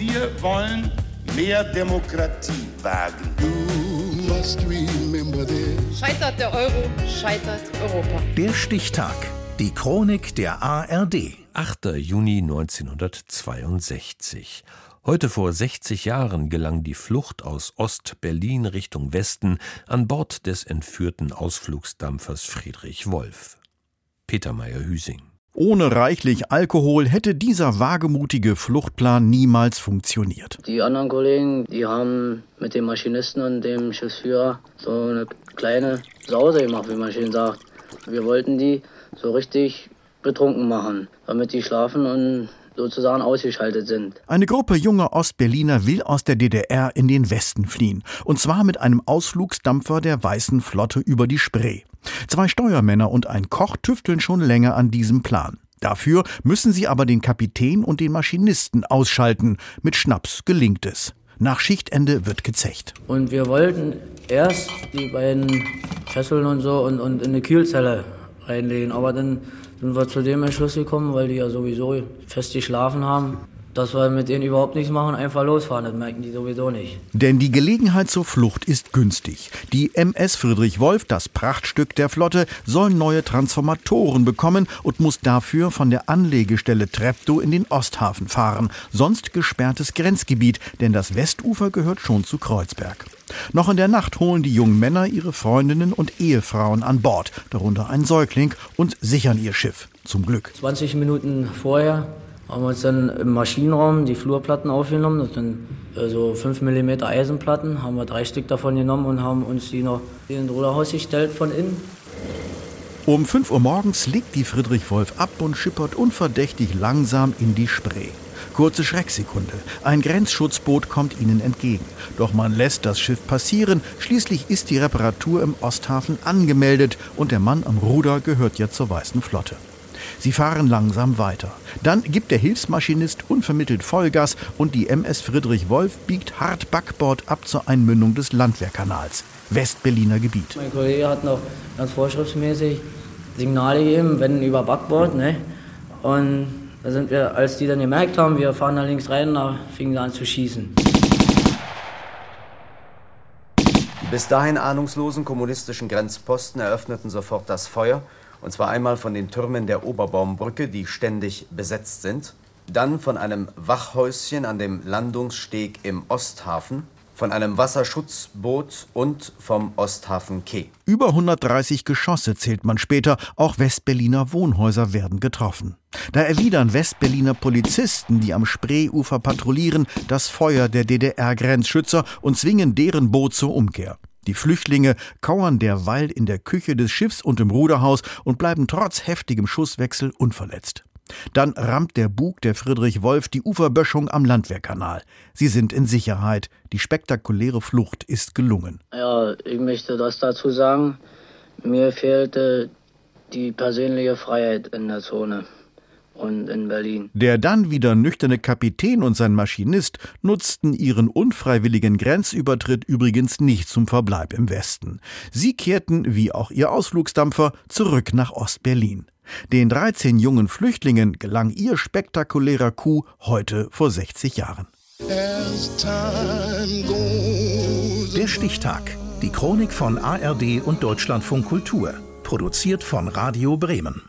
Wir wollen mehr Demokratie wagen. Scheitert der Euro, scheitert Europa. Der Stichtag. Die Chronik der ARD. 8. Juni 1962. Heute vor 60 Jahren gelang die Flucht aus Ost-Berlin Richtung Westen an Bord des entführten Ausflugsdampfers Friedrich Wolf. Peter Meyer-Hüsing. Ohne reichlich Alkohol hätte dieser wagemutige Fluchtplan niemals funktioniert. Die anderen Kollegen, die haben mit dem Maschinisten und dem Schiffsführer so eine kleine Sause gemacht, wie man schön sagt. Wir wollten die so richtig betrunken machen, damit die schlafen und sozusagen ausgeschaltet sind. Eine Gruppe junger Ostberliner will aus der DDR in den Westen fliehen. Und zwar mit einem Ausflugsdampfer der Weißen Flotte über die Spree. Zwei Steuermänner und ein Koch tüfteln schon länger an diesem Plan. Dafür müssen sie aber den Kapitän und den Maschinisten ausschalten. Mit Schnaps gelingt es. Nach Schichtende wird gezecht. Und wir wollten erst die beiden Fesseln und so und, und in eine Kühlzelle reinlegen, aber dann sind wir zu dem Entschluss gekommen, weil die ja sowieso fest geschlafen haben, dass wir mit denen überhaupt nichts machen, einfach losfahren. Das merken die sowieso nicht. Denn die Gelegenheit zur Flucht ist günstig. Die MS Friedrich Wolf, das Prachtstück der Flotte, soll neue Transformatoren bekommen und muss dafür von der Anlegestelle Treptow in den Osthafen fahren. Sonst gesperrtes Grenzgebiet, denn das Westufer gehört schon zu Kreuzberg. Noch in der Nacht holen die jungen Männer ihre Freundinnen und Ehefrauen an Bord, darunter ein Säugling, und sichern ihr Schiff. Zum Glück. 20 Minuten vorher haben wir uns dann im Maschinenraum die Flurplatten aufgenommen. Das sind so also 5 mm Eisenplatten. Haben wir drei Stück davon genommen und haben uns die noch in den Ruderhaus gestellt von innen. Um 5 Uhr morgens legt die Friedrich Wolf ab und schippert unverdächtig langsam in die Spree. Kurze Schrecksekunde. Ein Grenzschutzboot kommt ihnen entgegen. Doch man lässt das Schiff passieren. Schließlich ist die Reparatur im Osthafen angemeldet und der Mann am Ruder gehört ja zur Weißen Flotte. Sie fahren langsam weiter. Dann gibt der Hilfsmaschinist unvermittelt Vollgas und die MS Friedrich Wolf biegt hart Backbord ab zur Einmündung des Landwehrkanals. Westberliner Gebiet. Mein Kollege hat noch ganz vorschriftsmäßig Signale gegeben, wenn über Backbord. Ne? Und da sind wir, als die dann gemerkt haben, wir fahren da links rein, da fingen sie an zu schießen. Die bis dahin ahnungslosen kommunistischen Grenzposten eröffneten sofort das Feuer und zwar einmal von den Türmen der Oberbaumbrücke, die ständig besetzt sind, dann von einem Wachhäuschen an dem Landungssteg im Osthafen, von einem Wasserschutzboot und vom Osthafen Quai. Über 130 Geschosse zählt man später, auch Westberliner Wohnhäuser werden getroffen. Da erwidern Westberliner Polizisten, die am Spreeufer patrouillieren, das Feuer der DDR-Grenzschützer und zwingen deren Boot zur Umkehr. Die Flüchtlinge kauern derweil in der Küche des Schiffs und im Ruderhaus und bleiben trotz heftigem Schusswechsel unverletzt. Dann rammt der Bug der Friedrich Wolf die Uferböschung am Landwehrkanal. Sie sind in Sicherheit. Die spektakuläre Flucht ist gelungen. Ja, ich möchte das dazu sagen. Mir fehlte die persönliche Freiheit in der Zone und in Berlin. Der dann wieder nüchterne Kapitän und sein Maschinist nutzten ihren unfreiwilligen Grenzübertritt übrigens nicht zum Verbleib im Westen. Sie kehrten, wie auch ihr Ausflugsdampfer, zurück nach Ostberlin. Den 13 jungen Flüchtlingen gelang ihr spektakulärer Coup heute vor 60 Jahren. Der Stichtag. Die Chronik von ARD und Deutschlandfunk Kultur. Produziert von Radio Bremen.